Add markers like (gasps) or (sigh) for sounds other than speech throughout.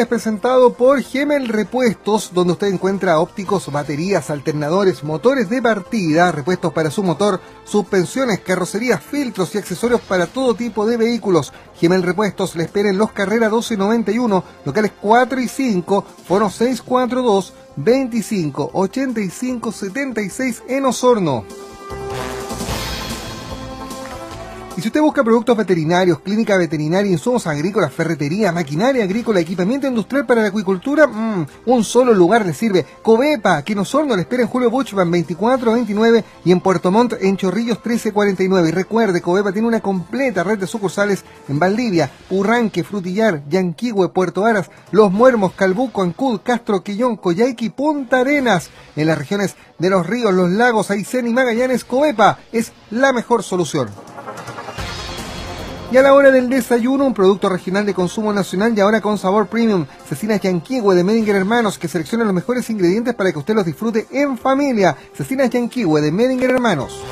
Es presentado por Gemel Repuestos, donde usted encuentra ópticos, baterías, alternadores, motores de partida, repuestos para su motor, suspensiones, carrocerías, filtros y accesorios para todo tipo de vehículos. Gemel Repuestos le espera en Los Carreras 1291, locales 4 y 5, foro 642 25 85 76 en Osorno. Y si usted busca productos veterinarios, clínica veterinaria, insumos agrícolas, ferretería, maquinaria agrícola, equipamiento industrial para la acuicultura, mmm, un solo lugar le sirve. Covepa, que en Osorno le espera en Julio Buchman 2429 y en Puerto Montt en Chorrillos 1349. Y recuerde, Covepa tiene una completa red de sucursales en Valdivia, Urranque, Frutillar, Yanquihue, Puerto Aras, Los Muermos, Calbuco, Ancud, Castro, Quillón, Coyhaique Punta Arenas. En las regiones de los ríos, los lagos, Aysén y Magallanes, Covepa es la mejor solución. Y a la hora del desayuno, un producto regional de consumo nacional y ahora con sabor premium. Cecinas Yanquihue de Medinger Hermanos que selecciona los mejores ingredientes para que usted los disfrute en familia. Cecinas Yanquihue de Medinger Hermanos.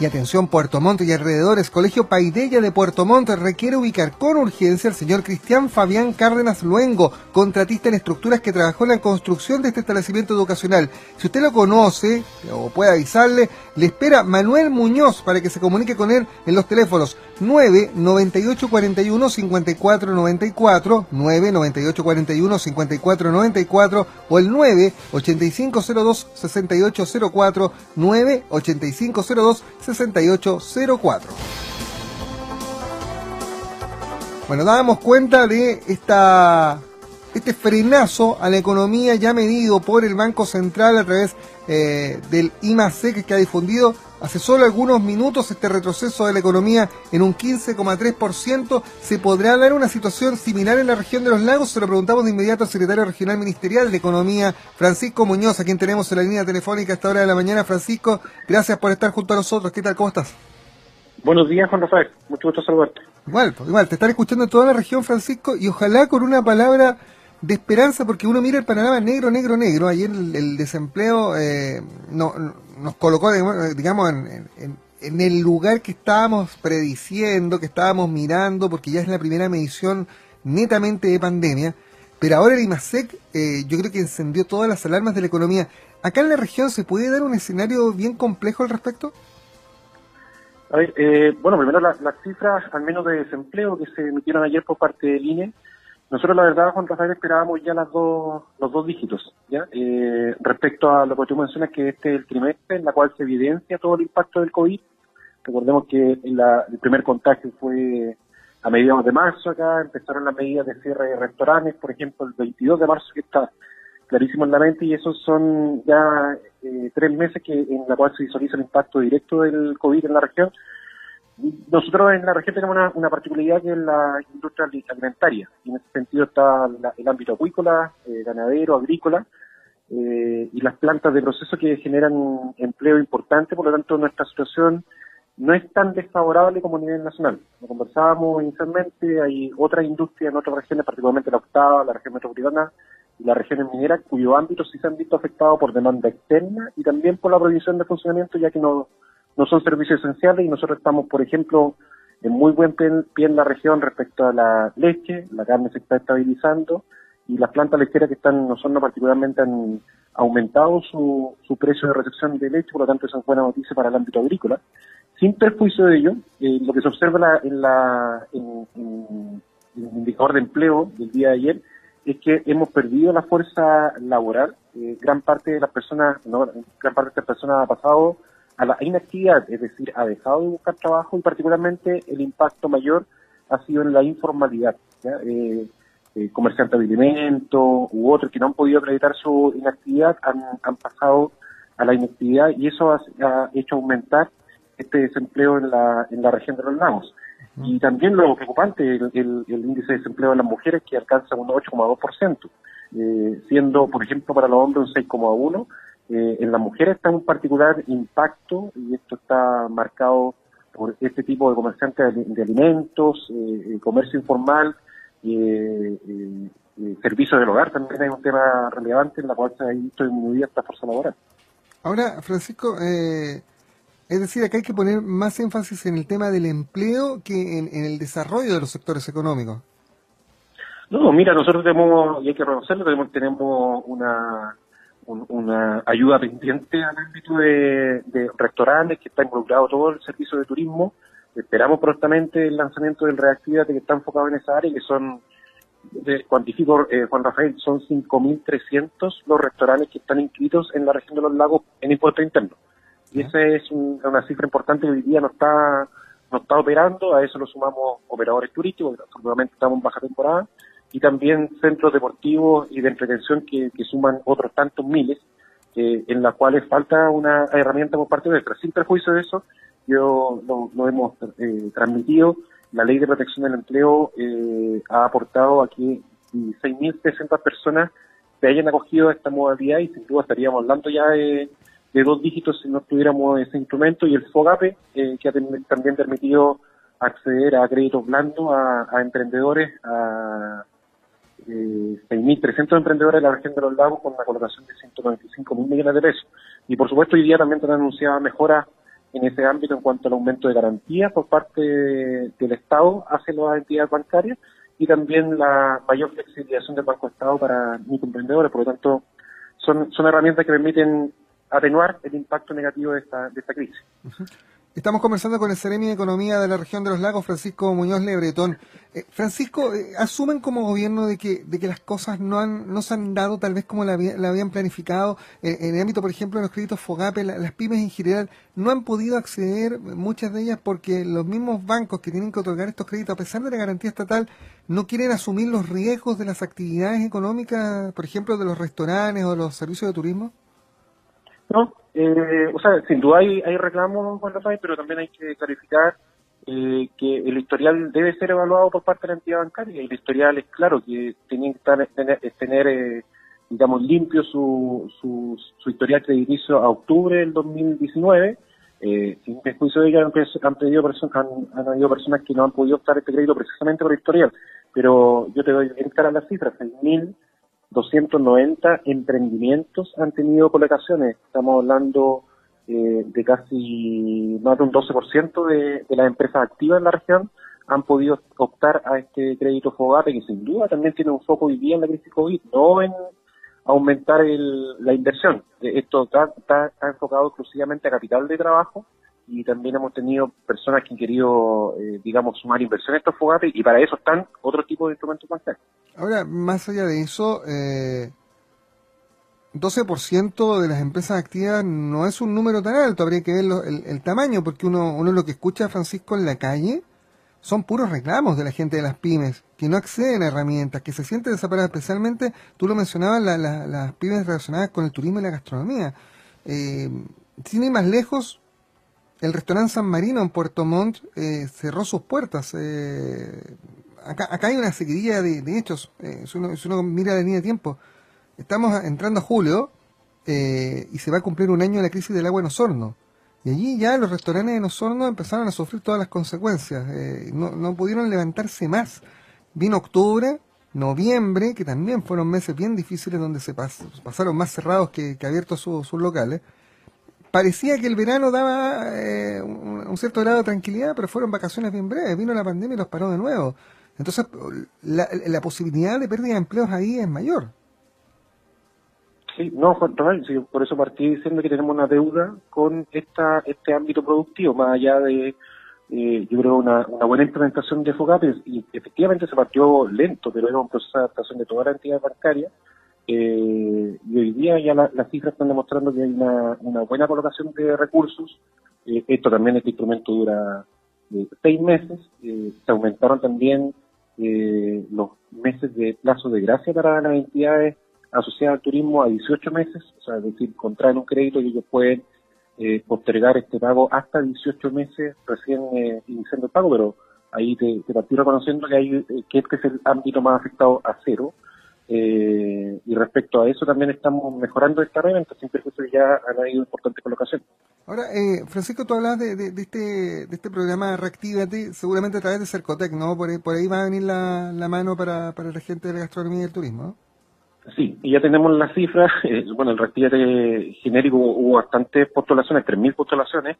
Y atención Puerto Montt y alrededores, Colegio Paidella de Puerto Montt requiere ubicar con urgencia al señor Cristian Fabián Cárdenas Luengo, contratista en estructuras que trabajó en la construcción de este establecimiento educacional. Si usted lo conoce o puede avisarle, le espera Manuel Muñoz para que se comunique con él en los teléfonos 9 98 41 54 94, 9 98 41 54 94 o el 9 85 02 68 04, 9 85 02 6804. Bueno, dábamos cuenta de esta, este frenazo a la economía ya medido por el Banco Central a través eh, del IMASEC que ha difundido hace solo algunos minutos este retroceso de la economía en un 15,3%. ¿Se podrá dar una situación similar en la región de los lagos? Se lo preguntamos de inmediato al secretario regional ministerial de Economía, Francisco Muñoz, a quien tenemos en la línea telefónica a esta hora de la mañana. Francisco, gracias por estar junto a nosotros. ¿Qué tal? ¿Cómo estás? Buenos días, Juan Rafael. Mucho gusto saludarte. Igual, pues, igual, te están escuchando en toda la región, Francisco, y ojalá con una palabra de esperanza, porque uno mira el panorama negro, negro, negro. Ayer el, desempleo eh, no, nos colocó, digamos, en, el lugar que estábamos prediciendo, que estábamos mirando, porque ya es la primera medición netamente de pandemia. Pero ahora el IMASEC eh, yo creo que encendió todas las alarmas de la economía. ¿Acá en la región se puede dar un escenario bien complejo al respecto? A ver, eh, bueno, primero las cifras, al menos de desempleo, que se emitieron ayer por parte del INE, nosotros, la verdad, Juan Rafael, esperábamos ya las dos, los dos dígitos, ¿ya? Eh, respecto a lo que tú mencionas, que este es el trimestre en la cual se evidencia todo el impacto del COVID. Recordemos que el primer contagio fue a mediados de marzo acá, empezaron las medidas de cierre de restaurantes, por ejemplo, el 22 de marzo, que está clarísimo en la mente, y esos son ya eh, tres meses que en la cual se visualiza el impacto directo del COVID en la región nosotros en la región tenemos una, particularidad que es la industria alimentaria. Y en ese sentido está el ámbito acuícola, eh, ganadero, agrícola, eh, y las plantas de proceso que generan empleo importante. Por lo tanto, nuestra situación no es tan desfavorable como a nivel nacional. Lo conversábamos inicialmente, hay otras industrias en otras regiones, particularmente la octava, la región metropolitana y las regiones mineras, cuyo ámbito sí se han visto afectados por demanda externa y también por la prohibición de funcionamiento, ya que no no son servicios esenciales y nosotros estamos, por ejemplo, en muy buen pie en la región respecto a la leche, la carne se está estabilizando y las plantas lecheras que están no son particularmente han aumentado su, su precio de recepción de leche, por lo tanto esa es buena noticia para el ámbito agrícola. Sin perjuicio de ello, eh, lo que se observa en, la, en, el indicador de empleo del día de ayer es que hemos perdido la fuerza laboral. Eh, gran parte de las personas, no, gran parte de estas personas ha pasado a la inactividad, es decir, ha dejado de buscar trabajo y particularmente el impacto mayor ha sido en la informalidad. Eh, eh, comerciantes de alimentos u otros que no han podido acreditar su inactividad han, pasado a la inactividad y eso ha, hecho aumentar este desempleo en la, en la región de los lagos. Y también lo preocupante, el, el, índice de desempleo de las mujeres que alcanza un 8,2%, eh, siendo, por ejemplo, para los hombres un 6,1%, eh, en las mujeres está un particular impacto y esto está marcado por este tipo de comerciantes de, alimentos, eh, comercio informal, eh, servicios del hogar también es un tema relevante en la cual se ha visto disminuida esta fuerza laboral. Ahora, Francisco, es decir, acá hay que poner más énfasis en el tema del empleo que en, el desarrollo de los sectores económicos. No, mira, nosotros tenemos, y hay que reconocerlo, tenemos, tenemos una, una ayuda pendiente al ámbito de, restaurantes que está involucrado todo el servicio de turismo. Esperamos prontamente el lanzamiento del Reactivate que está enfocado en esa área, que son, de, cuantifico, eh, Juan Rafael, son 5.300 los restaurantes que están inscritos en la región de los lagos en impuesto interno. Y esa es una cifra importante que hoy día no está, no está operando, a eso lo sumamos operadores turísticos, que estamos en baja temporada, y también centros deportivos y de entretención que, suman otros tantos miles, eh, en las cuales falta una herramienta por parte nuestra. Sin perjuicio de eso, yo lo, hemos eh, transmitido. La ley de protección del empleo eh, ha aportado a que 6.300 personas se hayan acogido a esta modalidad y sin duda estaríamos hablando ya de, dos dígitos si no tuviéramos ese instrumento y el FOGAPE, que ha también permitido acceder a créditos blandos a, a emprendedores, a eh, 6.300 emprendedores de la región de los lagos con una colocación de 195 mil millones de pesos. Y por supuesto hoy día también han anunciado mejoras en ese ámbito en cuanto al aumento de garantías por parte del Estado hacia las entidades bancarias y también la mayor flexibilización del Banco Estado para microemprendedores. Por lo tanto, son, son herramientas que permiten atenuar el impacto negativo de esta, de esta crisis. Estamos conversando con el Ceremi de Economía de la región de los lagos, Francisco Muñoz Lebretón. Eh, Francisco, eh, ¿asumen como gobierno de que, de que las cosas no, han, no se han dado tal vez como la, habían planificado? Eh, en el ámbito, por ejemplo, de los créditos FOGAPE, las pymes en general no han podido acceder, muchas de ellas, porque los mismos bancos que tienen que otorgar estos créditos, a pesar de la garantía estatal, no quieren asumir los riesgos de las actividades económicas, por ejemplo, de los restaurantes o los servicios de turismo. No, eh, o sea, sin duda hay, hay reclamos, Juan Rafael, pero también hay que clarificar eh, que el historial debe ser evaluado por parte de la entidad bancaria el historial es claro que tienen que estar, tener, tener eh, digamos, limpio su, su, su, historial crediticio a octubre del 2019. Eh, sin perjuicio de ello, han, pedido han, han, habido personas que no han podido optar este crédito precisamente por el historial. Pero yo te doy bien cara las cifras, 6.000 290 emprendimientos han tenido colocaciones. Estamos hablando eh, de casi más de un 12% de, de las empresas activas en la región han podido optar a este crédito FOGAPE, que sin duda también tiene un foco hoy día en la crisis COVID, no en aumentar la inversión. Esto está enfocado exclusivamente a capital de trabajo y también hemos tenido personas que han querido, eh, digamos, sumar inversión a estos fogates y para eso están otro tipo de instrumentos bancarios. Ahora, más allá de eso, eh, 12% de las empresas activas no es un número tan alto, habría que ver el, tamaño, porque uno, uno lo que escucha, Francisco, en la calle son puros reclamos de la gente de las pymes, que no acceden a herramientas, que se sienten desamparadas, especialmente, tú lo mencionabas, las pymes relacionadas con el turismo y la gastronomía. Eh, sin ir más lejos, el restaurante San Marino en Puerto Montt eh, cerró sus puertas. Eh, acá, hay una seguidilla de, hechos. Eh, si, uno, mira la línea de tiempo, estamos entrando a julio y se va a cumplir un año de la crisis del agua en Osorno. Y allí ya los restaurantes en Osorno empezaron a sufrir todas las consecuencias. No, pudieron levantarse más. Vino octubre, noviembre, que también fueron meses bien difíciles donde se pasaron más cerrados que, abiertos sus locales parecía que el verano daba eh, un, cierto grado de tranquilidad, pero fueron vacaciones bien breves, vino la pandemia y los paró de nuevo. Entonces, la, posibilidad de pérdida de empleos ahí es mayor. Sí, no, Juan por eso partí diciendo que tenemos una deuda con esta este ámbito productivo, más allá de, eh, yo creo, una, buena implementación de FOGAPES, y efectivamente se partió lento, pero era un proceso de adaptación de toda la entidad bancaria, eh, y hoy día ya las cifras están demostrando que hay una, buena colocación de recursos. Eh, esto también, este instrumento dura eh, seis meses. Eh, se aumentaron también los meses de plazo de gracia para las entidades asociadas al turismo a 18 meses, o sea, es decir, contraen un crédito y ellos pueden postergar este pago hasta 18 meses recién iniciando el pago, pero ahí te, te partí reconociendo que, hay, que este es el ámbito más afectado a cero. Eh, y respecto a eso también estamos mejorando esta reventa, sin perjuicio que ya han habido importantes colocaciones. Ahora, eh, Francisco, tú hablas de, de, este, de este programa Reactivate, seguramente a través de Cercotec, ¿no? Por, por ahí va a venir la, la mano para, para la gente de la gastronomía y el turismo, Sí, y ya tenemos las cifras. (laughs) Eh, bueno, el Reactivate genérico hubo bastantes postulaciones, 3.000 postulaciones,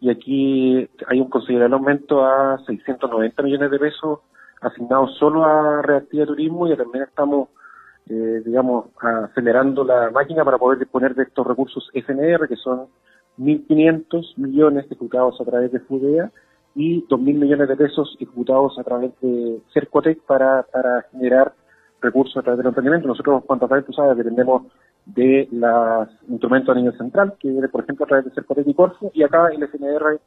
y aquí hay un considerable aumento a 690 millones de pesos asignados solo a reactiva turismo y también estamos, eh, digamos, acelerando la máquina para poder disponer de estos recursos FNR, que son 1.500 millones ejecutados a través de FUDEA y 2.000 millones de pesos ejecutados a través de Cercotec para, para generar recursos a través del emprendimiento. Nosotros, cuanto a través, tú sabes, dependemos de los instrumentos a nivel central, que viene, por ejemplo, a través de Cercotec y Corfo, y acá el FNR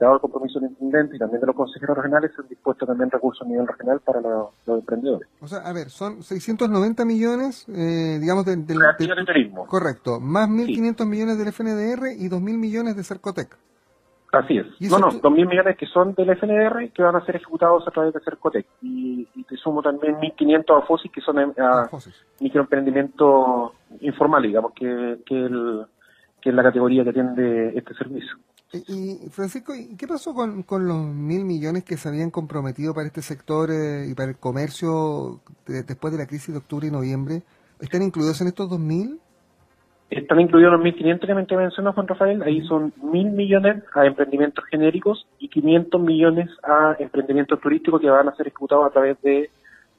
dado el compromiso del intendente y también de los consejeros regionales, se han dispuesto también recursos a nivel regional para los, emprendedores. O sea, a ver, son 690 millones, eh, digamos, del... De, de, turismo. Correcto, más 1.500 millones del FNDR y 2.000 millones de Cercotec. Así es. No, no, 2.000 millones que son del FNDR que van a ser ejecutados a través de Cercotec. Y, te sumo también 1.500 a FOSIS que son a, a microemprendimiento informal, digamos, que, que, el, que es la categoría que atiende este servicio. Y, Francisco, ¿qué pasó con, con los mil millones que se habían comprometido para este sector eh, y para el comercio después de la crisis de octubre y noviembre? ¿Están incluidos en estos dos mil? Están incluidos los 1.500 que me mencionó Juan Rafael. Ahí son mil millones a emprendimientos genéricos y 500 millones a emprendimientos turísticos que van a ser ejecutados a través de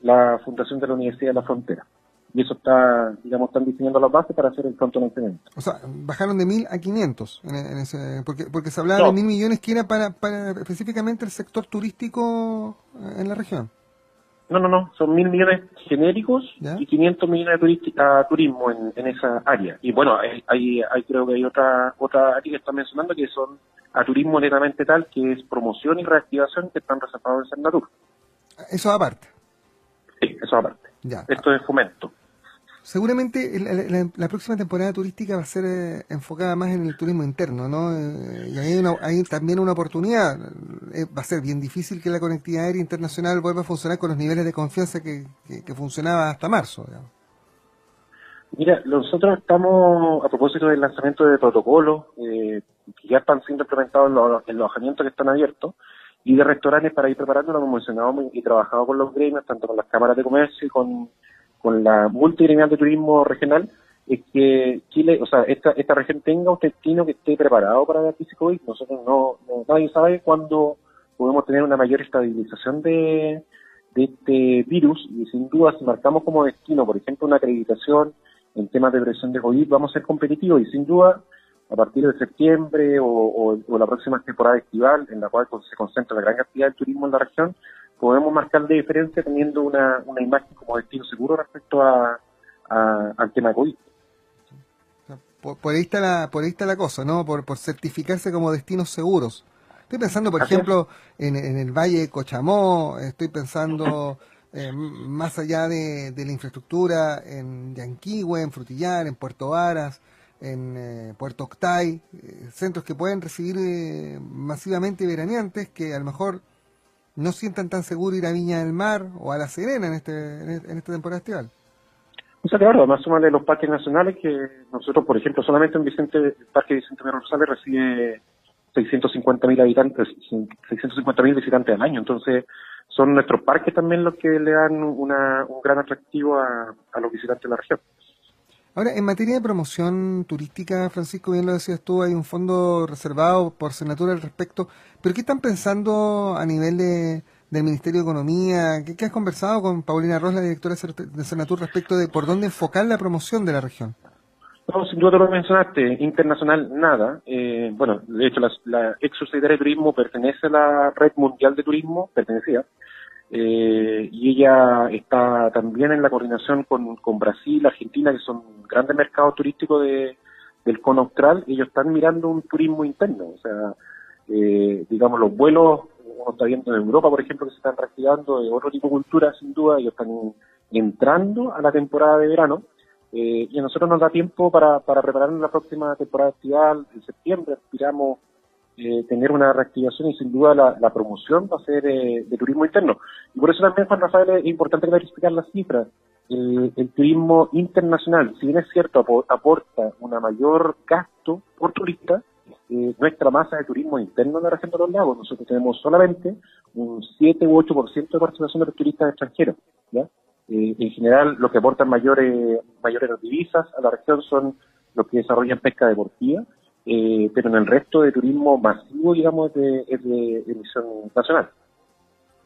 la Fundación de la Universidad de la Frontera y eso está, digamos, están diseñando las bases para hacer el pronto lanzamiento. O sea, bajaron de mil a 500, en, ese, porque, porque se hablaba de mil millones que era para, para específicamente el sector turístico en la región. No, no, no, son mil millones genéricos y 500 millones de a turismo en, en, esa área. Y bueno, hay, hay, creo que hay otra otra área que está mencionando que son a turismo netamente tal, que es promoción y reactivación que están reservados en Senatur. Eso aparte. Sí, eso aparte. Ya. Esto es fomento. Seguramente la, próxima temporada turística va a ser eh, enfocada más en el turismo interno, ¿no? Eh, y hay, hay, también una oportunidad. Eh, va a ser bien difícil que la conectividad aérea internacional vuelva a funcionar con los niveles de confianza que, funcionaba hasta marzo. Mira, nosotros estamos, a propósito del lanzamiento de protocolos, que ya están siendo implementados en los, alojamientos que están abiertos, y de restaurantes para ir preparando, lo hemos mencionado y trabajado con los gremios, tanto con las cámaras de comercio y con con la multigremial de turismo regional es que Chile, o sea, esta, esta región tenga un destino que esté preparado para la crisis COVID. Nosotros no, nadie sabe cuándo podemos tener una mayor estabilización de, de este virus y sin duda si marcamos como destino, por ejemplo, una acreditación en temas de prevención de COVID, vamos a ser competitivos y sin duda a partir de septiembre o, o la próxima temporada estival en la cual se concentra la gran cantidad de turismo en la región, podemos marcar de diferencia teniendo una, una imagen como destino seguro respecto a, al tema COVID. Por, ahí está la, por ahí está la cosa, ¿no? Por, por certificarse como destinos seguros. Estoy pensando, por ejemplo, en, en, el Valle de Cochamó, estoy pensando eh, más allá de, la infraestructura en Yanquihue, en Frutillar, en Puerto Varas, en eh, Puerto Octay, eh, centros que pueden recibir masivamente veraneantes que a lo mejor no sientan tan seguro ir a Viña del Mar o a La Serena en, este, en esta temporada estival. O sea, claro, además de los parques nacionales que nosotros, por ejemplo, solamente en Vicente, el Parque Vicente Rosales recibe 650.000 habitantes, 650.000 visitantes al año. Entonces, son nuestros parques también los que le dan una, un gran atractivo a, a los visitantes de la región. Ahora, en materia de promoción turística, Francisco, bien lo decías tú, hay un fondo reservado por Senatura al respecto, pero ¿qué están pensando a nivel de, del Ministerio de Economía? ¿Qué, has conversado con Paulina Ross, la directora de Senatur, respecto de por dónde enfocar la promoción de la región? No, sin duda lo mencionaste, internacional nada. Eh, bueno, de hecho, la, la ex de Turismo pertenece a la Red Mundial de Turismo, pertenecía, eh, y ella está también en la coordinación con, con, Brasil, Argentina, que son grandes mercados turísticos de, del cono austral, ellos están mirando un turismo interno, o sea, eh, digamos, los vuelos, uno está viendo en Europa, por ejemplo, que se están reactivando de otro tipo de cultura, sin duda, ellos están entrando a la temporada de verano, eh, y a nosotros nos da tiempo para, para prepararnos la próxima temporada estival, en septiembre aspiramos eh, tener una reactivación y sin duda la, promoción va a ser eh, de turismo interno. Y por eso también, Juan Rafael, es importante clarificar las cifras. El, turismo internacional, si bien es cierto, aporta una mayor gasto por turista, eh, nuestra masa de turismo interno en la región de los lagos, nosotros tenemos solamente un 7 u 8% de participación de los turistas extranjeros. ¿ya? en general, lo que aportan mayores, mayores divisas a la región son los que desarrollan pesca deportiva eh, pero en el resto de turismo masivo, digamos, es de, emisión nacional.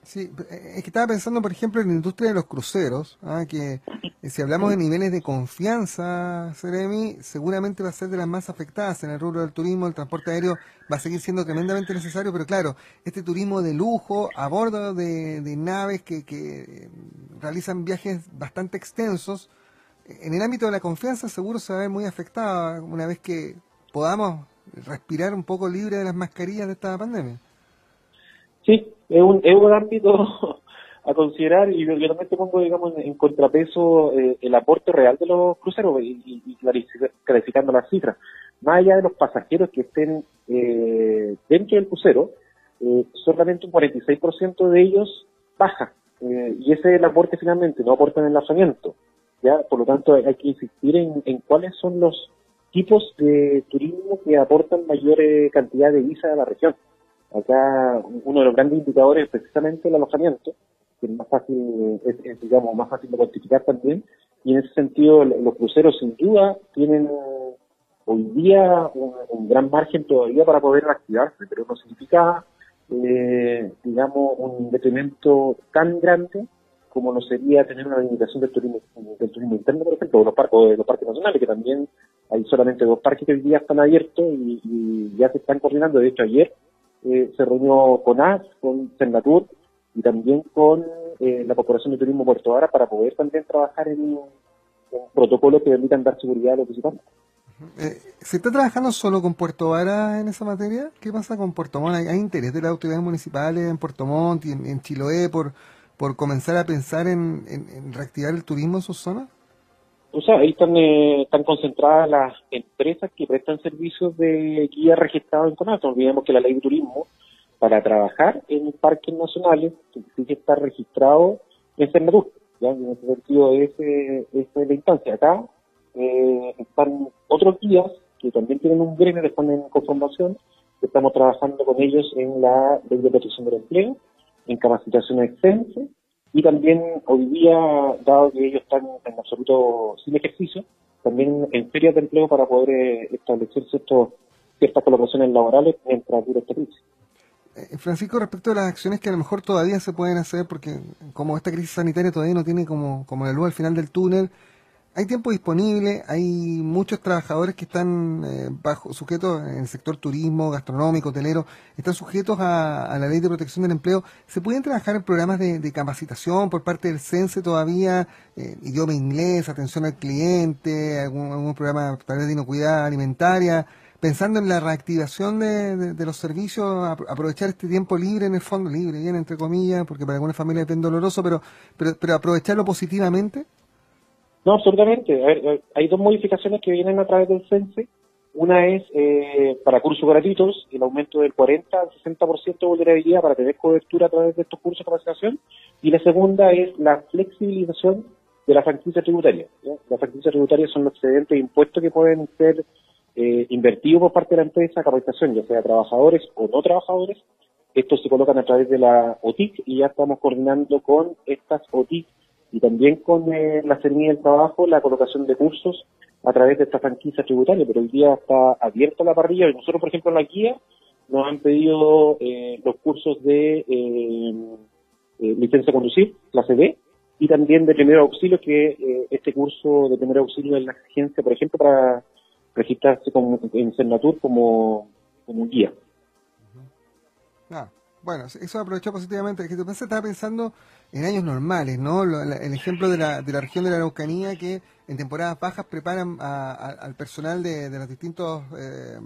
Sí, es que estaba pensando, por ejemplo, en la industria de los cruceros, ¿ah? que eh, si hablamos de niveles de confianza, Seremi, seguramente va a ser de las más afectadas en el rubro del turismo, el transporte aéreo va a seguir siendo tremendamente necesario, pero claro, este turismo de lujo a bordo de, naves que, que realizan viajes bastante extensos, en el ámbito de la confianza seguro se va a ver muy afectada una vez que podamos respirar un poco libre de las mascarillas de esta pandemia. Sí, es un, es un ámbito (laughs) a considerar y yo, también te pongo, digamos, en, contrapeso eh, el aporte real de los cruceros y, clarificando las cifras. Más allá de los pasajeros que estén eh, dentro del crucero, eh, solamente un 46% de ellos baja. Eh, y ese es el aporte finalmente, no aporta en enlazamiento. ¿ya? Por lo tanto, hay que insistir en, en cuáles son los tipos de turismo que aportan mayor cantidad de visas a la región. Acá uno de los grandes indicadores es precisamente el alojamiento, que es más fácil, es, digamos, más fácil de cuantificar también, y en ese sentido los cruceros sin duda tienen hoy día un, gran margen todavía para poder activarse, pero no significa, eh, digamos, un detrimento tan grande como no sería tener una limitación del turismo, del turismo interno, por ejemplo, o los, parques, los parques nacionales, que también hay solamente dos parques que hoy día están abiertos y, y ya se están coordinando. De hecho, ayer eh, se reunió con AS, con Senatur y también con eh, la Corporación de Turismo Puerto Vara para poder también trabajar en, protocolos que permitan dar seguridad a los visitantes. Eh, ¿Se está trabajando solo con Puerto Vara en esa materia? ¿Qué pasa con Puerto Montt? ¿Hay, interés de las autoridades municipales en Puerto Montt y en, Chiloé por, por comenzar a pensar en, en reactivar el turismo en sus zonas? O ahí están, eh, están concentradas las empresas que prestan servicios de guía registrados en CONAF. No olvidemos que la ley de turismo, para trabajar en parques nacionales, tiene que estar registrado en Cernatur. ¿ya? En ese sentido, esa es la instancia. Acá eh, están otros guías que también tienen un gremio que están en conformación, estamos trabajando con ellos en la ley de protección del empleo, en capacitación extensa y también hoy día, dado que ellos están en absoluto sin ejercicio, también en ferias de empleo para poder eh, establecer ciertas colaboraciones laborales mientras dure esta crisis. Eh, Francisco, respecto a las acciones que a lo mejor todavía se pueden hacer, porque como esta crisis sanitaria todavía no tiene como, como la luz al final del túnel, hay tiempo disponible, hay muchos trabajadores que están eh, bajo sujetos en el sector turismo, gastronómico, hotelero, están sujetos a, la ley de protección del empleo. ¿Se pueden trabajar en programas de, capacitación por parte del CENSE todavía? Eh, idioma inglés, atención al cliente, algún, programa tal vez de inocuidad alimentaria, pensando en la reactivación de, los servicios, aprovechar este tiempo libre en el fondo, libre, bien entre comillas, porque para algunas familias es bien doloroso, pero, pero, pero aprovecharlo positivamente. No, absolutamente. A ver, hay dos modificaciones que vienen a través del CENSE. Una es eh, para cursos gratuitos, el aumento del 40 al 60% de vulnerabilidad para tener cobertura a través de estos cursos de capacitación. Y la segunda es la flexibilización de la franquicia tributaria. Las franquicias tributarias son los excedentes de impuestos que pueden ser eh, invertidos por parte de la empresa a capacitación, ya sea trabajadores o no trabajadores. Estos se colocan a través de la OTIC y ya estamos coordinando con estas OTIC y también con eh, la Seremía del Trabajo la colocación de cursos a través de esta franquicia tributaria, pero hoy día está abierta la parrilla. Y nosotros, por ejemplo, en la guía nos han pedido eh, los cursos de eh, licencia de conducir, clase B, y también de primer auxilio, que este curso de primer auxilio es la exigencia, por ejemplo, para registrarse como, en Cernatur como, como guía. Ah, bueno, eso aprovechó positivamente. Que se estaba pensando en años normales, ¿no? El ejemplo de la, de la región de la Araucanía que en temporadas bajas preparan al personal de, los distintos eh,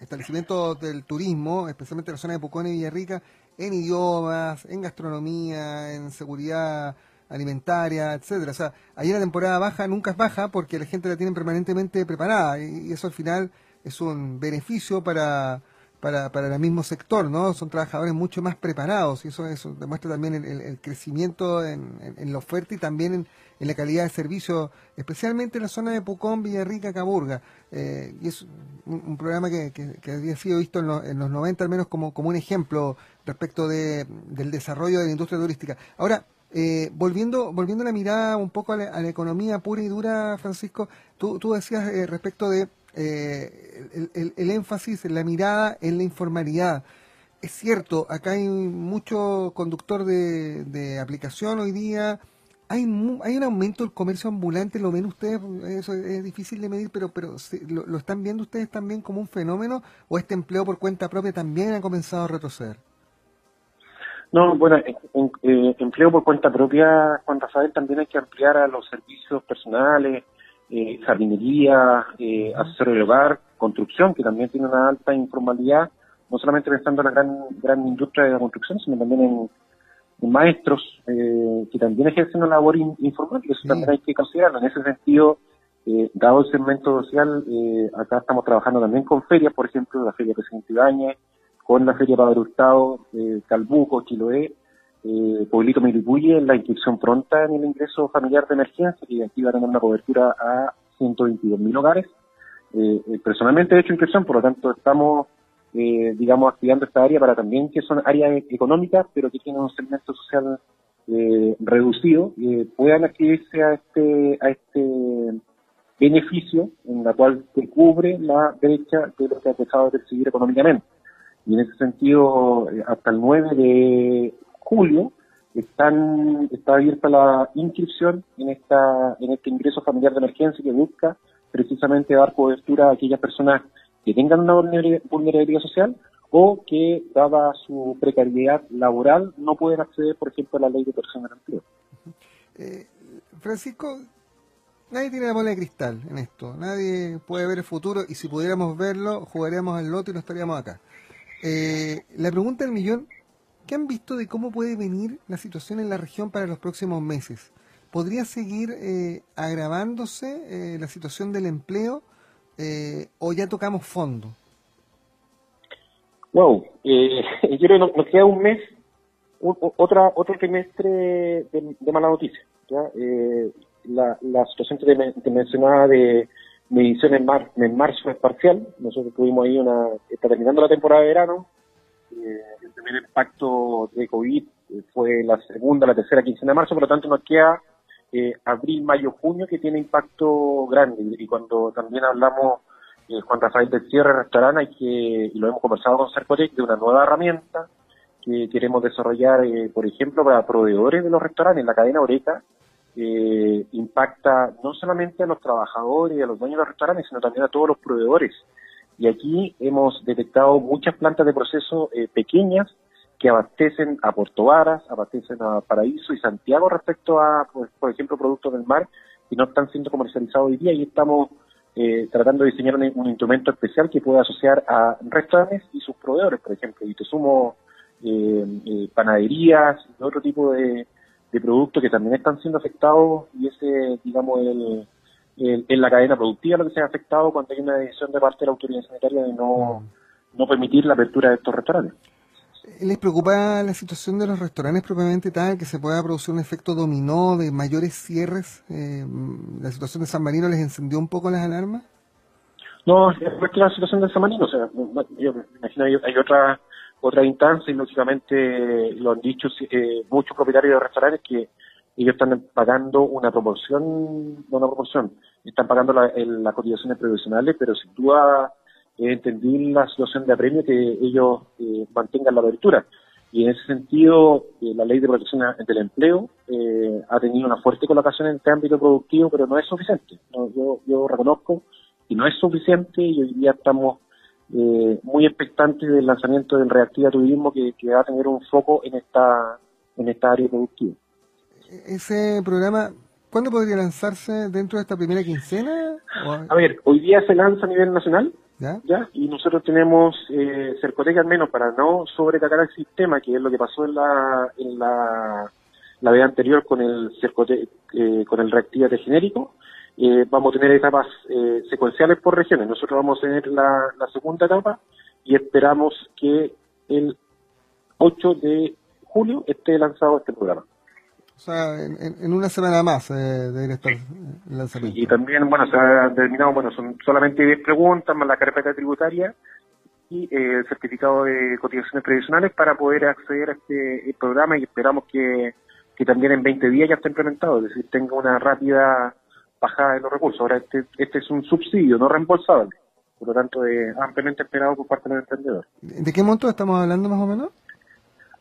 establecimientos del turismo, especialmente la zona de Pucón y Villarrica, en idiomas, en gastronomía, en seguridad alimentaria, etcétera. O sea, ahí la temporada baja nunca es baja porque la gente la tiene permanentemente preparada y eso al final es un beneficio para para, para el mismo sector, ¿no? Son trabajadores mucho más preparados y eso, eso demuestra también el, crecimiento en, en, la oferta y también en, la calidad de servicio, especialmente en la zona de Pucón, Villarrica, Caburga. Eh, y es un, programa que, que, había sido visto en, en, los 90 al menos como, como un ejemplo respecto de, del desarrollo de la industria turística. Ahora, eh, volviendo, volviendo la mirada un poco a la, economía pura y dura, Francisco, tú, tú decías eh, respecto de eh, el, énfasis en la mirada en la informalidad. es cierto, acá hay mucho conductor de, aplicación hoy día. Hay, hay un aumento del comercio ambulante, lo ven ustedes, eso es difícil de medir, pero, pero lo, lo, están viendo ustedes también como un fenómeno o este empleo por cuenta propia también ha comenzado a retroceder? No, bueno, en, eh, empleo por cuenta propia, Juan Rafael, también hay que ampliar a los servicios personales, eh, jardinería, eh, del hogar, construcción, que también tiene una alta informalidad, no solamente pensando en la gran, gran industria de la construcción, sino también en, maestros eh, que también ejercen una labor informal, y eso también hay que considerarlo. En ese sentido, eh, dado el segmento social, eh, acá estamos trabajando también con ferias, por ejemplo, la Feria Presidente Ibañez, con la Feria Padre Hurtado, Calbuco, Chiloé, eh, Pueblito Miripuye, la inscripción pronta en el ingreso familiar de emergencia, que aquí va a tener una cobertura a 122 mil hogares. Eh, eh, personalmente he hecho inscripción, por lo tanto estamos, eh, digamos, activando esta área para también que son áreas económicas, pero que tienen un segmento social eh, reducido, puedan adquirirse a este, a este beneficio en la cual se cubre la brecha de lo que ha dejado de percibir económicamente. Y en ese sentido, eh, hasta el 9 de julio están, está abierta la inscripción en, esta, en este ingreso familiar de emergencia que busca precisamente dar cobertura a aquellas personas que tengan una vulnerabilidad social o que, dada su precariedad laboral, no pueden acceder, por ejemplo, a la ley de protección del empleo. Eh, Francisco, nadie tiene la bola de cristal en esto, nadie puede ver el futuro y si pudiéramos verlo, jugaríamos al loto y no estaríamos acá. Eh, la pregunta del millón, ¿qué han visto de cómo puede venir la situación en la región para los próximos meses? ¿Podría seguir eh, agravándose eh, la situación del empleo o ya tocamos fondo? Wow, (laughs) yo creo nos queda un mes, otra, otro trimestre de, mala noticia. La, la, situación que te mencionaba de medición en, mar, en marzo es parcial. Nosotros tuvimos ahí una, está terminando la temporada de verano. El primer impacto de COVID eh, fue la segunda, la tercera quincena de marzo, por lo tanto nos queda eh, abril, mayo, junio que tiene impacto grande. Y cuando también hablamos, eh, Juan Rafael del cierre restaurante, hay que, y lo hemos conversado con Cercotec, de una nueva herramienta que queremos desarrollar, eh, por ejemplo, para proveedores de los restaurantes, la cadena Oreca, eh, impacta no solamente a los trabajadores y a los dueños de los restaurantes, sino también a todos los proveedores. Y aquí hemos detectado muchas plantas de proceso eh, pequeñas que abastecen a Puerto Varas, abastecen a Paraíso y Santiago respecto a, pues, por ejemplo, productos del mar y no están siendo comercializados hoy día y estamos eh, tratando de diseñar un, instrumento especial que pueda asociar a restaurantes y sus proveedores, por ejemplo, y te sumo eh, panaderías y otro tipo de, de productos que también están siendo afectados y ese, digamos, el, en la cadena productiva lo que se ha afectado cuando hay una decisión de parte de la autoridad sanitaria de no, mm. no permitir la apertura de estos restaurantes. ¿Les preocupa la situación de los restaurantes propiamente tal, que se pueda producir un efecto dominó de mayores cierres? Eh, ¿La situación de San Marino les encendió un poco las alarmas? No, es que la situación de San Marino, o sea, yo me imagino hay, hay otra otra instancia y lógicamente lo han dicho eh, muchos propietarios de restaurantes que ellos están pagando una proporción, no una proporción, están pagando la, las cotizaciones previsionales, pero si tú has eh, entendí la situación de apremio que ellos eh, mantengan la apertura. Y en ese sentido, eh, la ley de protección del empleo eh, ha tenido una fuerte colocación en este ámbito productivo, pero no es suficiente. yo, yo reconozco que no es suficiente y hoy día estamos muy expectante del lanzamiento del Reactiva Turismo que, va a tener un foco en esta, en esta área productiva. Ese programa, ¿cuándo podría lanzarse dentro de esta primera quincena? A ver, hoy día se lanza a nivel nacional, ¿Ya? Y nosotros tenemos eh, Cercotec al menos para no sobrecargar el sistema, que es lo que pasó en la, en la, la vez anterior con el eh, con el Reactiva de genérico, eh, vamos a tener etapas eh, secuenciales por regiones. Nosotros vamos a tener la, segunda etapa y esperamos que el 8 de julio esté lanzado este programa. O sea, en, una semana más eh, debería estar el lanzamiento. Y también, bueno, se ha determinado, bueno, son solamente 10 preguntas más la carpeta tributaria y eh, el certificado de cotizaciones previsionales para poder acceder a este programa y esperamos que, que también en 20 días ya esté implementado, es decir, tenga una rápida bajada de los recursos. Ahora, este, este es un subsidio, no reembolsable. Por lo tanto, es ampliamente esperado por parte del emprendedor. ¿De qué monto estamos hablando más o menos?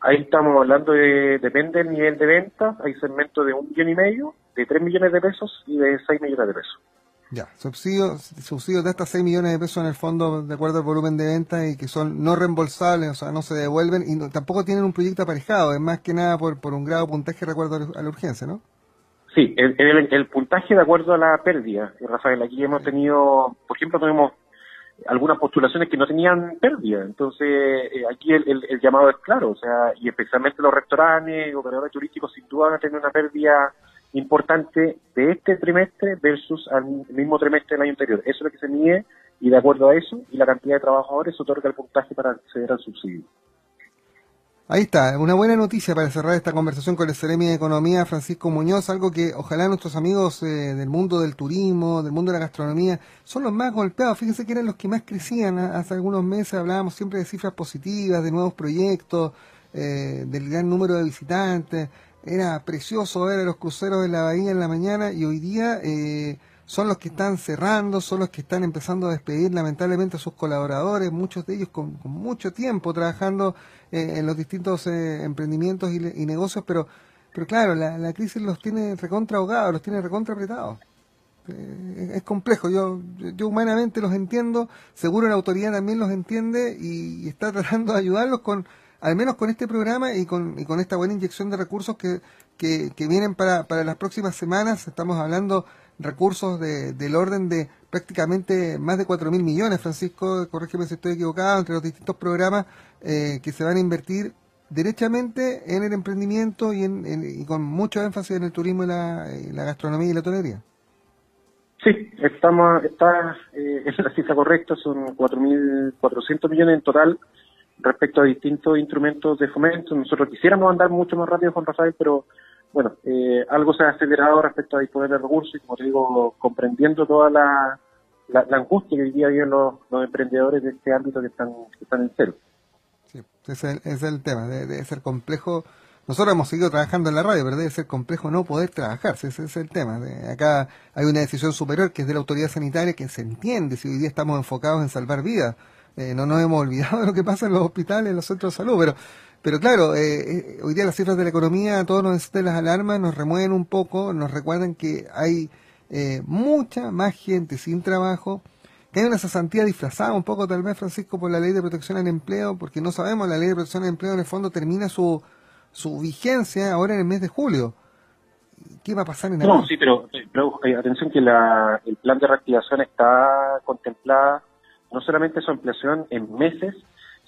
Ahí estamos hablando de, depende del nivel de ventas, hay segmentos de un millón y medio, de tres millones de pesos y de seis millones de pesos. Ya, subsidios subsidios de hasta 6 millones de pesos en el fondo de acuerdo al volumen de venta y que son no reembolsables, o sea, no se devuelven y tampoco tienen un proyecto aparejado, es más que nada por, por un grado de puntaje de acuerdo a la urgencia, ¿no? Sí, el, el, puntaje de acuerdo a la pérdida, Rafael, aquí hemos tenido, por ejemplo, tenemos algunas postulaciones que no tenían pérdida, entonces eh, aquí el, llamado es claro, o sea, y especialmente los restaurantes, operadores turísticos, sin duda van a tener una pérdida importante de este trimestre versus al mismo trimestre del año anterior. Eso es lo que se mide y de acuerdo a eso y la cantidad de trabajadores se otorga el puntaje para acceder al subsidio. Ahí está, una buena noticia para cerrar esta conversación con el Ceremi de Economía, Francisco Muñoz, algo que ojalá nuestros amigos eh, del mundo del turismo, del mundo de la gastronomía, son los más golpeados. Fíjense que eran los que más crecían. Hace algunos meses hablábamos siempre de cifras positivas, de nuevos proyectos, eh, del gran número de visitantes era precioso ver a los cruceros de la bahía en la mañana y hoy día eh, son los que están cerrando, son los que están empezando a despedir lamentablemente a sus colaboradores, muchos de ellos con, mucho tiempo trabajando eh, en los distintos eh, emprendimientos y, negocios, pero, pero claro, la, crisis los tiene recontra ahogados, los tiene recontra apretados. es complejo, yo, yo humanamente los entiendo, seguro la autoridad también los entiende y está (laughs) tratando de ayudarlos con al menos con este programa y con, y con esta buena inyección de recursos que, que, vienen para, para las próximas semanas, estamos hablando recursos de, del orden de prácticamente más de 4 mil millones, Francisco, corrígeme si estoy equivocado, entre los distintos programas eh, que se van a invertir derechamente en el emprendimiento y, en, y con mucho énfasis en el turismo y la, la gastronomía y la tonería. Sí, estamos, está, eh, es la cifra correcta, son 4.400 millones en total respecto a distintos instrumentos de fomento. Nosotros quisiéramos andar mucho más rápido con Rafael, pero bueno, eh, algo se ha acelerado respecto a disponer de recursos y, como te digo, comprendiendo toda la, angustia que hoy día viven los, emprendedores de este ámbito que están, en cero. Sí, ese es el, tema, debe, ser complejo. Nosotros hemos seguido trabajando en la radio, pero debe ser complejo no poder trabajar, ese es el tema. acá hay una decisión superior que es de la autoridad sanitaria que se entiende si hoy día estamos enfocados en salvar vidas eh, no nos hemos olvidado de lo que pasa en los hospitales, en los centros de salud, pero, pero claro, eh, eh, hoy día las cifras de la economía, todos nos encienden las alarmas, nos remueven un poco, nos recuerdan que hay mucha más gente sin trabajo, que hay una cesantía disfrazada un poco tal vez, Francisco, por la ley de protección al empleo, porque no sabemos, la ley de protección al empleo en el fondo termina su, su vigencia ahora en el mes de julio. ¿Qué va a pasar en No, sí, pero, atención que la, el plan de reactivación está contemplada no solamente su ampliación en meses,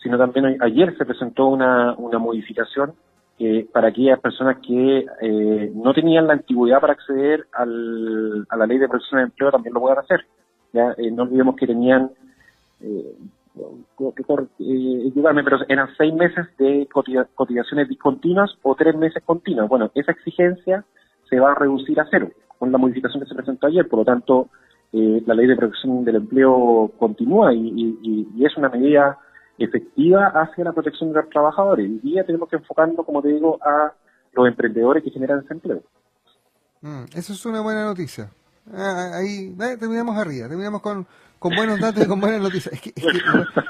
sino también ayer se presentó una, una modificación eh, para aquellas personas que eh, no tenían la antigüedad para acceder al, a la ley de protección de empleo también lo puedan hacer. ¿ya? Eh, no olvidemos que tenían, eh, pero eran seis meses de cotizaciones discontinuas o tres meses continuas. Bueno, esa exigencia se va a reducir a cero con la modificación que se presentó ayer, por lo tanto, eh, la ley de protección del empleo continúa y, es una medida efectiva hacia la protección de los trabajadores. Y día tenemos que enfocarnos, como te digo, a los emprendedores que generan ese empleo. Mm, eso es una buena noticia. Ah, ahí terminamos arriba, terminamos con, con buenos datos y con buenas noticias. Es que,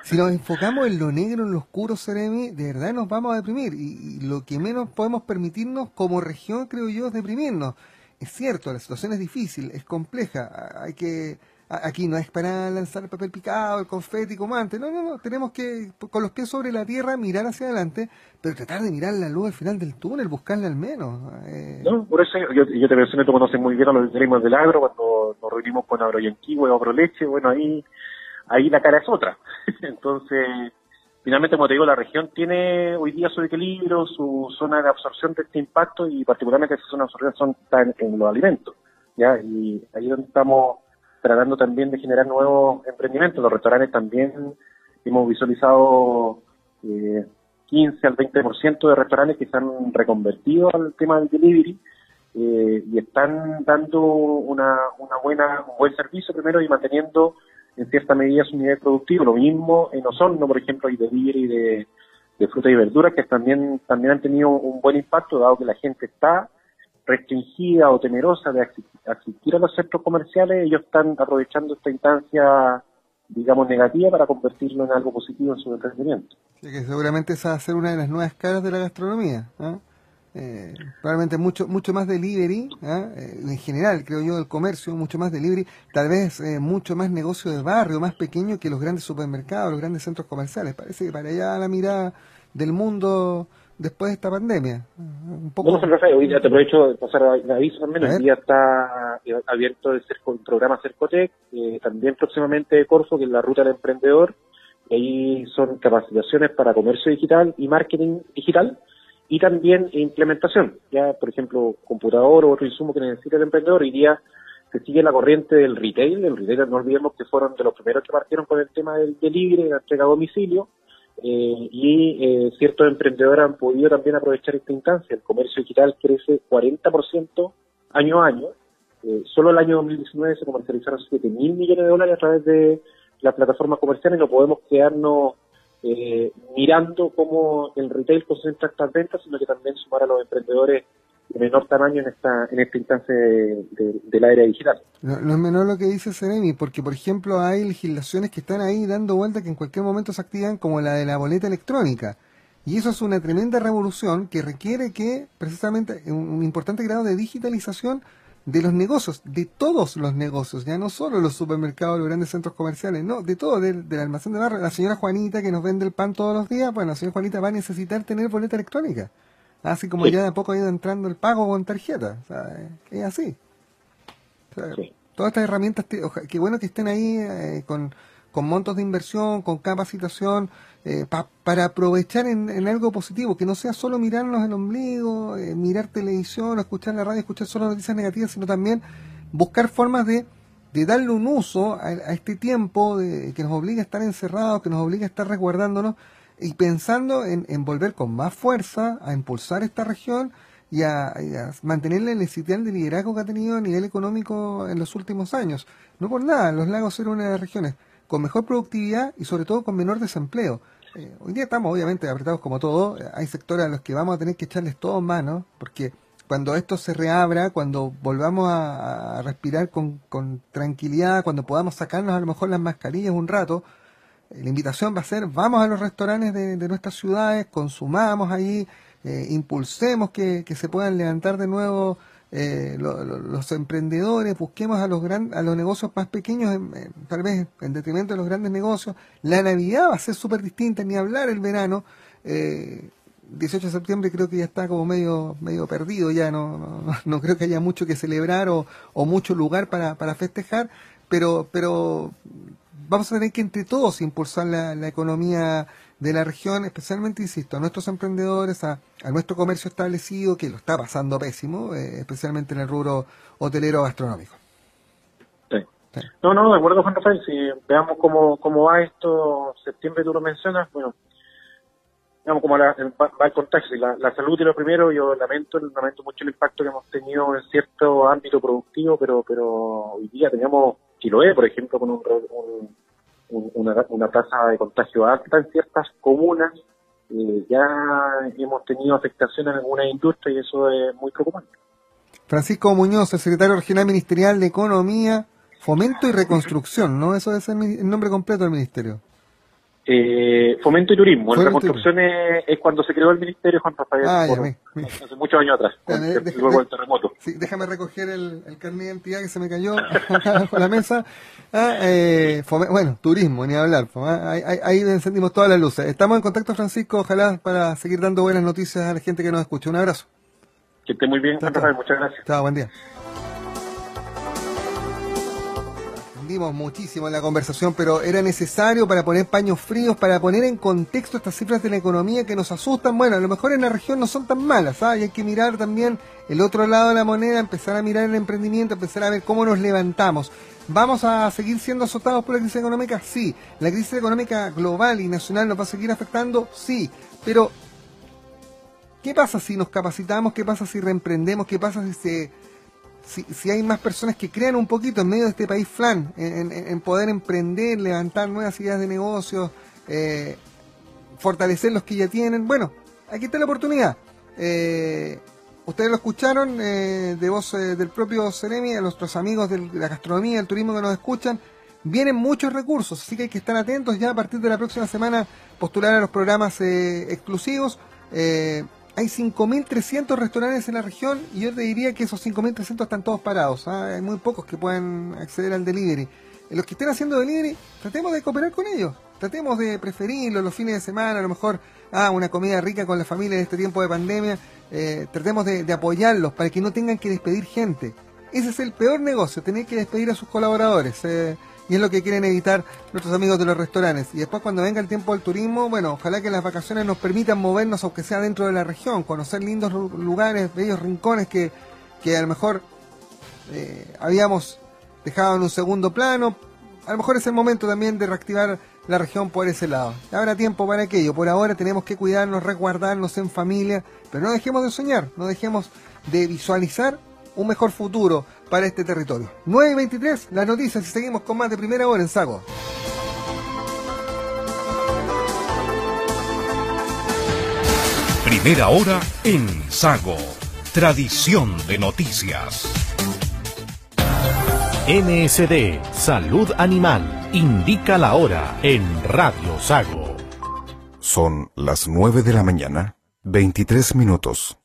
si nos enfocamos en lo negro, en lo oscuro, Seremi, de verdad nos vamos a deprimir. Y, lo que menos podemos permitirnos como región, creo yo, es deprimirnos es cierto, la situación es difícil, es compleja, hay que aquí no es para lanzar el papel picado, el confeti como antes, no, no, no, tenemos que con los pies sobre la tierra mirar hacia adelante, pero tratar de mirar la luz al final del túnel, buscarla al menos. Eh. No, por eso yo, yo te mencioné, tú conoces muy bien a los tenemos del agro, cuando nos reunimos con Agroyanquí o Agroleche, bueno, ahí, ahí la cara es otra. (laughs) Entonces, finalmente, como te digo, la región tiene hoy día su equilibrio, su zona de absorción de este impacto y particularmente esa zona de absorción son, está en, los alimentos. ¿ya? Y ahí es donde estamos tratando también de generar nuevos emprendimientos. Los restaurantes también hemos visualizado eh, 15 al 20% de restaurantes que se han reconvertido al tema del delivery eh, y están dando una, una buena, un buen servicio primero y manteniendo en cierta medida su nivel productivo. Lo mismo en Osorno, por ejemplo, hay de y de, de frutas y verduras que también, también han tenido un buen impacto, dado que la gente está restringida o temerosa de asistir a los centros comerciales, ellos están aprovechando esta instancia digamos, negativa para convertirlo en algo positivo en su emprendimiento. Sí, que seguramente esa va a ser una de las nuevas caras de la gastronomía. ¿ah? Eh, probablemente mucho mucho más delivery, ¿ah? eh, en general, creo yo, el comercio, mucho más delivery, tal vez eh, mucho más negocio de barrio, más pequeño que los grandes supermercados, los grandes centros comerciales. Parece que para allá la mirada del mundo después de esta pandemia. Un poco... Bueno, Rafael, hoy ya te aprovecho de pasar el aviso también. Hoy día está eh, abierto el, programa Cercotec, eh, también próximamente Corfo, que es la ruta del emprendedor. Y ahí son capacitaciones para comercio digital y marketing digital y también implementación. Ya, por ejemplo, computador o otro insumo que necesita el emprendedor. Hoy día se sigue la corriente del retail. El retail, no olvidemos que fueron de los primeros que partieron con el tema del delivery, la entrega a domicilio eh, y eh, ciertos emprendedores han podido también aprovechar esta instancia. El comercio digital crece 40% año a año. Eh, solo el año 2019 se comercializaron 7 mil millones de dólares a través de las plataformas comerciales no podemos quedarnos mirando cómo el retail concentra estas ventas, sino que también sumar a los emprendedores menor tamaño en esta, en esta instancia de, área digital. No, es menor lo que dice Seremi, porque por ejemplo hay legislaciones que están ahí dando vuelta que en cualquier momento se activan, como la de la boleta electrónica. Y eso es una tremenda revolución que requiere que precisamente un, importante grado de digitalización de los negocios, de todos los negocios, ya no solo los supermercados, los grandes centros comerciales, no, de todo, del, del almacén de barrio. La señora Juanita que nos vende el pan todos los días, bueno, la señora Juanita va a necesitar tener boleta electrónica. Así como ya de a poco ha ido entrando el pago con tarjeta. es así. Todas estas herramientas, qué bueno que estén ahí eh, con, montos de inversión, con capacitación, eh, para aprovechar en, algo positivo, que no sea solo mirarnos el ombligo, eh, mirar televisión, escuchar la radio, escuchar solo noticias negativas, sino también buscar formas de, darle un uso a, este tiempo de, que nos obliga a estar encerrados, que nos obliga a estar resguardándonos y pensando en, volver con más fuerza a impulsar esta región y a, mantenerle el sitial de liderazgo que ha tenido a nivel económico en los últimos años. No por nada, los lagos eran una de las regiones con mejor productividad y sobre todo con menor desempleo. Eh, hoy día estamos obviamente apretados como todo, hay sectores a los que vamos a tener que echarles todo en mano, porque cuando esto se reabra, cuando volvamos a, respirar con tranquilidad, cuando podamos sacarnos a lo mejor las mascarillas un rato, la invitación va a ser, vamos a los restaurantes de, nuestras ciudades, consumamos ahí, eh, impulsemos que, se puedan levantar de nuevo eh, los emprendedores, busquemos a los, gran, a los negocios más pequeños, tal vez en detrimento de los grandes negocios. La Navidad va a ser súper distinta, ni hablar el verano. Eh, 18 de septiembre creo que ya está como medio medio perdido ya no, (laughs) no, creo que haya mucho que celebrar o, o mucho lugar para, para festejar pero pero vamos a tener que entre todos impulsar la, economía de la región, especialmente, insisto, a nuestros emprendedores, a, nuestro comercio establecido, que lo está pasando pésimo, eh, especialmente en el rubro hotelero gastronómico. Sí. No, no, de acuerdo, Juan Rafael. Si veamos cómo, cómo va esto, septiembre tú lo mencionas, bueno, digamos, como va, el contagio. La, la, salud y lo primero, yo lamento, lamento mucho el impacto que hemos tenido en cierto ámbito productivo, pero, pero hoy día teníamos Chiloé, por ejemplo, con una, tasa de contagio alta en ciertas comunas, ya hemos tenido afectación en alguna industria y eso es muy preocupante. Francisco Muñoz, el secretario regional ministerial de Economía, Fomento y Reconstrucción, ¿no? Eso es el nombre completo del ministerio. Eh, fomento y turismo. En reconstrucción es, es, cuando se creó el ministerio Juan Rafael ah, hace muchos años atrás, luego del terremoto. Sí, déjame recoger el, el carnet de identidad que se me cayó (laughs) bajo la mesa. Ah, eh, bueno, turismo, ni hablar. Ah, ahí, ahí, encendimos todas las luces. Estamos en contacto, Francisco, ojalá para seguir dando buenas noticias a la gente que nos escucha. Un abrazo. Que esté muy bien, Juan Rafael. Muchas gracias. Chao, buen día. Muchísimo en la conversación, pero era necesario para poner paños fríos, para poner en contexto estas cifras de la economía que nos asustan. Bueno, a lo mejor en la región no son tan malas, ¿sabes? hay que mirar también el otro lado de la moneda, empezar a mirar el emprendimiento, empezar a ver cómo nos levantamos. ¿Vamos a seguir siendo azotados por la crisis económica? Sí. ¿La crisis económica global y nacional nos va a seguir afectando? Sí. Pero, ¿qué pasa si nos capacitamos? ¿Qué pasa si reemprendemos? ¿Qué pasa si se si, hay más personas que crean un poquito en medio de este país flan, en, poder emprender, levantar nuevas ideas de negocio, eh, fortalecer los que ya tienen, bueno, aquí está la oportunidad. Eh, ustedes lo escucharon eh, de voz del propio Ceremi, a nuestros amigos de la gastronomía, del turismo que nos escuchan. vienen muchos recursos, así que hay que estar atentos ya a partir de la próxima semana postular a los programas exclusivos. Hay 5.300 restaurantes en la región y yo te diría que esos 5.300 están todos parados. ¿ah? Hay muy pocos que puedan acceder al delivery. Los que estén haciendo delivery, tratemos de cooperar con ellos. Tratemos de preferirlo los fines de semana, a lo mejor ah, una comida rica con la familia en este tiempo de pandemia. Eh, tratemos de, apoyarlos para que no tengan que despedir gente. Ese es el peor negocio, tener que despedir a sus colaboradores. Eh, y es lo que quieren evitar nuestros amigos de los restaurantes. Y después cuando venga el tiempo del turismo, bueno, ojalá que las vacaciones nos permitan movernos, aunque sea dentro de la región, conocer lindos lugares, bellos rincones que, que a lo mejor eh, habíamos dejado en un segundo plano. A lo mejor es el momento también de reactivar la región por ese lado. Habrá tiempo para aquello. Por ahora tenemos que cuidarnos, resguardarnos en familia, pero no dejemos de soñar, no dejemos de visualizar un mejor futuro para este territorio. 9 y 23, las noticias y seguimos con más de primera hora en Sago. Primera hora en Sago. Tradición de noticias. NSD Salud Animal indica la hora en Radio Sago. Son las 9 de la mañana, 23 minutos.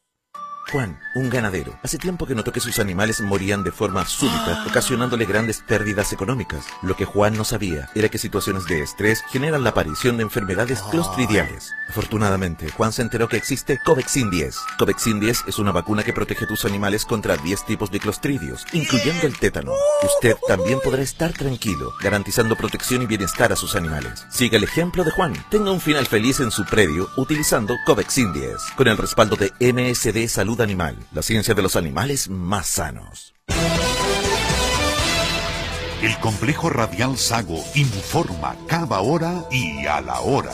Juan, un ganadero, hace tiempo que notó que sus animales morían de forma súbita, (gasps) ocasionándole grandes pérdidas económicas. Lo que Juan no sabía era que situaciones de estrés generan la aparición de enfermedades clostridiales. Afortunadamente, Juan se enteró que existe Covexin 10. Covexin 10 es una vacuna que protege a tus animales contra 10 tipos de clostridios, incluyendo el tétano. Usted también podrá estar tranquilo, garantizando protección y bienestar a sus animales. Siga el ejemplo de Juan. Tenga un final feliz en su predio utilizando Covexin 10, con el respaldo de MSD Salud Animal, la ciencia de los animales más sanos. El complejo radial Sago informa cada hora y a la hora.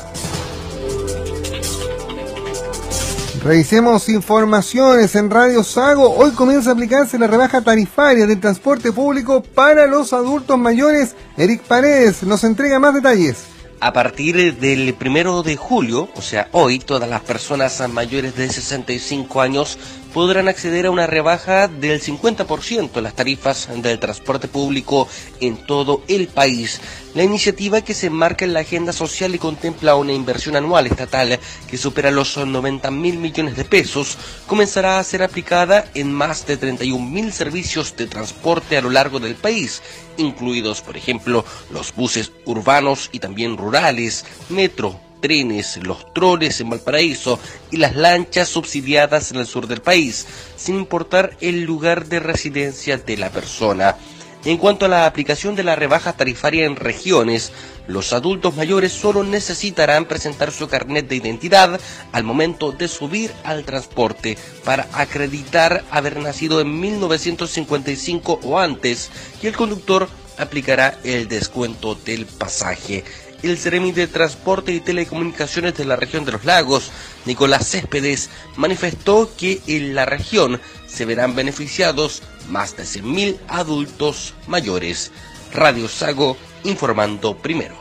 Revisemos informaciones en Radio Sago. Hoy comienza a aplicarse la rebaja tarifaria del transporte público para los adultos mayores. Eric Paredes nos entrega más detalles. A partir del primero de julio, o sea, hoy, todas las personas mayores de 65 años podrán acceder a una rebaja del 50% en las tarifas del transporte público en todo el país. La iniciativa que se enmarca en la agenda social y contempla una inversión anual estatal que supera los 90 mil millones de pesos comenzará a ser aplicada en más de 31 mil servicios de transporte a lo largo del país, incluidos, por ejemplo, los buses urbanos y también rurales, metro, trenes, los troles en Valparaíso y las lanchas subsidiadas en el sur del país, sin importar el lugar de residencia de la persona. En cuanto a la aplicación de la rebaja tarifaria en regiones, los adultos mayores solo necesitarán presentar su carnet de identidad al momento de subir al transporte para acreditar haber nacido en 1955 o antes y el conductor aplicará el descuento del pasaje. El Ceremi de Transporte y Telecomunicaciones de la región de los lagos, Nicolás Céspedes, manifestó que en la región se verán beneficiados más de 100.000 adultos mayores. Radio Sago informando primero.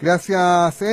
Gracias.